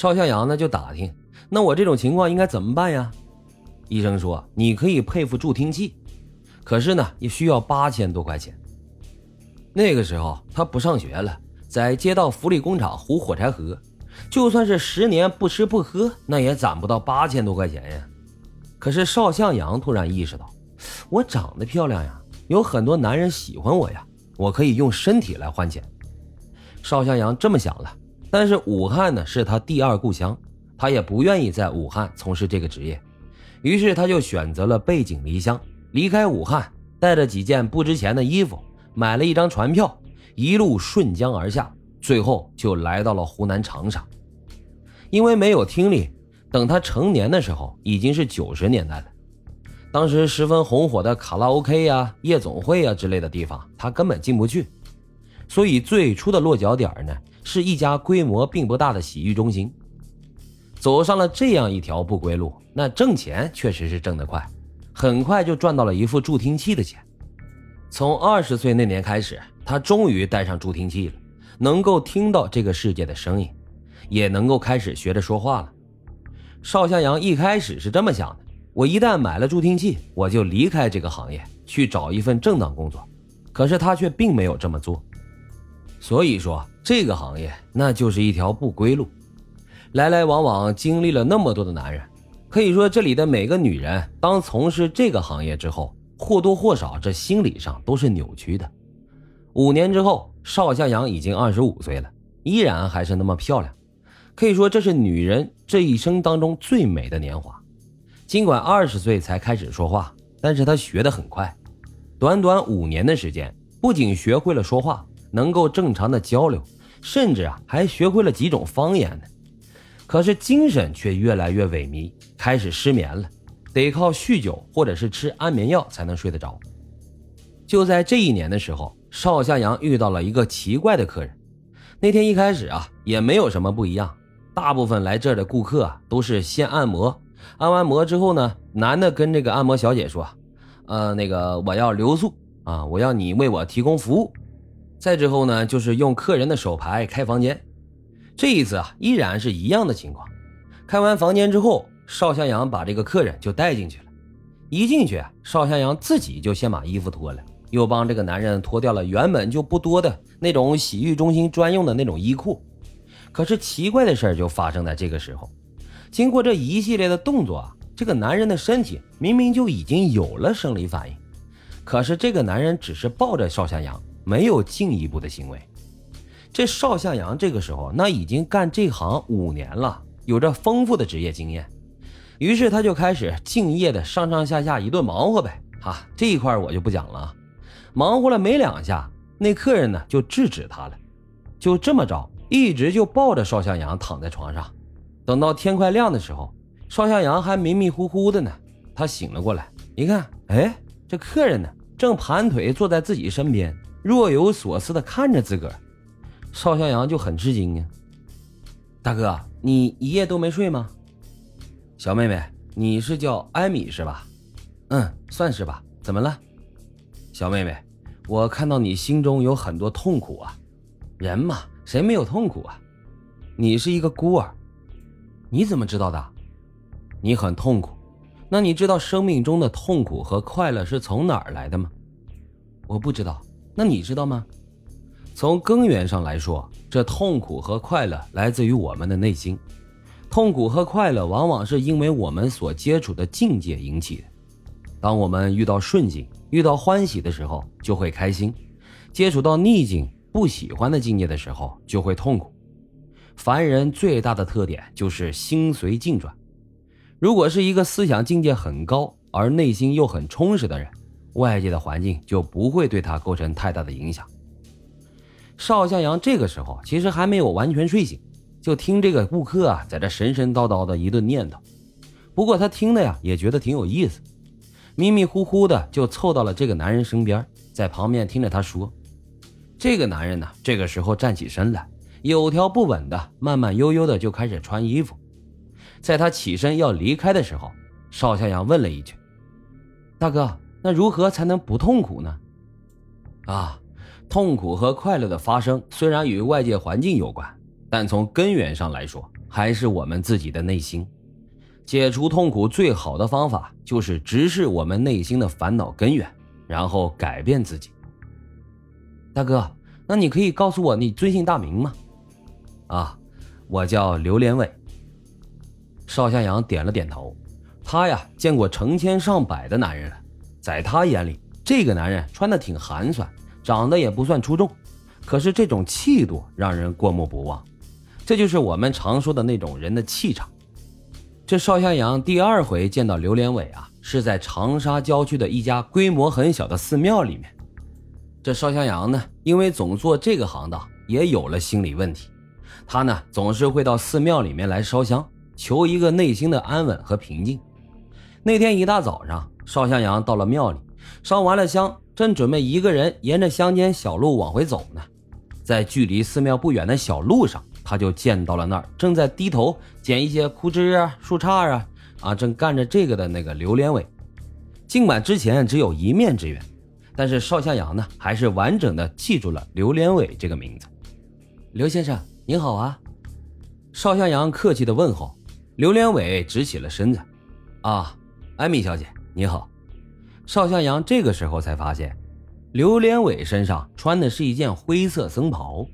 邵向阳呢就打听，那我这种情况应该怎么办呀？医生说你可以配副助听器，可是呢也需要八千多块钱。那个时候他不上学了，在街道福利工厂糊火柴盒，就算是十年不吃不喝，那也攒不到八千多块钱呀。可是邵向阳突然意识到，我长得漂亮呀，有很多男人喜欢我呀，我可以用身体来换钱。邵向阳这么想了，但是武汉呢是他第二故乡，他也不愿意在武汉从事这个职业。于是他就选择了背井离乡，离开武汉，带着几件不值钱的衣服，买了一张船票，一路顺江而下，最后就来到了湖南长沙。因为没有听力，等他成年的时候已经是九十年代了。当时十分红火的卡拉 OK 呀、夜总会呀之类的地方，他根本进不去。所以最初的落脚点呢，是一家规模并不大的洗浴中心。走上了这样一条不归路，那挣钱确实是挣得快，很快就赚到了一副助听器的钱。从二十岁那年开始，他终于戴上助听器了，能够听到这个世界的声音，也能够开始学着说话了。邵向阳一开始是这么想的：我一旦买了助听器，我就离开这个行业，去找一份正当工作。可是他却并没有这么做，所以说这个行业那就是一条不归路。来来往往经历了那么多的男人，可以说这里的每个女人，当从事这个行业之后，或多或少这心理上都是扭曲的。五年之后，邵向阳已经二十五岁了，依然还是那么漂亮，可以说这是女人这一生当中最美的年华。尽管二十岁才开始说话，但是她学得很快，短短五年的时间，不仅学会了说话，能够正常的交流，甚至啊还学会了几种方言呢。可是精神却越来越萎靡，开始失眠了，得靠酗酒或者是吃安眠药才能睡得着。就在这一年的时候，邵向阳遇到了一个奇怪的客人。那天一开始啊，也没有什么不一样，大部分来这儿的顾客，都是先按摩，按完摩之后呢，男的跟这个按摩小姐说：“呃，那个我要留宿啊，我要你为我提供服务。”再之后呢，就是用客人的手牌开房间。这一次啊，依然是一样的情况。开完房间之后，邵向阳把这个客人就带进去了。一进去啊，邵向阳自己就先把衣服脱了，又帮这个男人脱掉了原本就不多的那种洗浴中心专用的那种衣裤。可是奇怪的事就发生在这个时候。经过这一系列的动作啊，这个男人的身体明明就已经有了生理反应，可是这个男人只是抱着邵向阳，没有进一步的行为。这邵向阳这个时候那已经干这行五年了，有着丰富的职业经验，于是他就开始敬业的上上下下一顿忙活呗。哈，这一块我就不讲了。忙活了没两下，那客人呢就制止他了，就这么着，一直就抱着邵向阳躺在床上。等到天快亮的时候，邵向阳还迷迷糊糊的呢。他醒了过来，一看，哎，这客人呢正盘腿坐在自己身边，若有所思的看着自个儿。邵向阳就很吃惊啊，大哥，你一夜都没睡吗？小妹妹，你是叫艾米是吧？嗯，算是吧。怎么了？小妹妹，我看到你心中有很多痛苦啊。人嘛，谁没有痛苦啊？你是一个孤儿，你怎么知道的？你很痛苦，那你知道生命中的痛苦和快乐是从哪儿来的吗？我不知道，那你知道吗？从根源上来说，这痛苦和快乐来自于我们的内心。痛苦和快乐往往是因为我们所接触的境界引起的。当我们遇到顺境、遇到欢喜的时候，就会开心；接触到逆境、不喜欢的境界的时候，就会痛苦。凡人最大的特点就是心随境转。如果是一个思想境界很高而内心又很充实的人，外界的环境就不会对他构成太大的影响。邵向阳这个时候其实还没有完全睡醒，就听这个顾客啊在这神神叨叨的一顿念叨。不过他听的呀也觉得挺有意思，迷迷糊糊的就凑到了这个男人身边，在旁边听着他说。这个男人呢这个时候站起身来，有条不紊的慢慢悠悠的就开始穿衣服。在他起身要离开的时候，邵向阳问了一句：“大哥，那如何才能不痛苦呢？”啊。痛苦和快乐的发生虽然与外界环境有关，但从根源上来说，还是我们自己的内心。解除痛苦最好的方法就是直视我们内心的烦恼根源，然后改变自己。大哥，那你可以告诉我你尊姓大名吗？啊，我叫刘连伟。邵向阳点了点头。他呀，见过成千上百的男人了，在他眼里，这个男人穿的挺寒酸，长得也不算出众，可是这种气度让人过目不忘。这就是我们常说的那种人的气场。这邵向阳第二回见到刘连伟啊，是在长沙郊区的一家规模很小的寺庙里面。这邵向阳呢，因为总做这个行当，也有了心理问题。他呢，总是会到寺庙里面来烧香，求一个内心的安稳和平静。那天一大早上，邵向阳到了庙里，烧完了香，正准备一个人沿着乡间小路往回走呢。在距离寺庙不远的小路上，他就见到了那儿正在低头捡一些枯枝啊、树杈啊，啊，正干着这个的那个刘连伟。尽管之前只有一面之缘，但是邵向阳呢，还是完整的记住了刘连伟这个名字。刘先生您好啊，邵向阳客气的问候。刘连伟直起了身子，啊。艾米小姐，你好。邵向阳这个时候才发现，刘连伟身上穿的是一件灰色僧袍。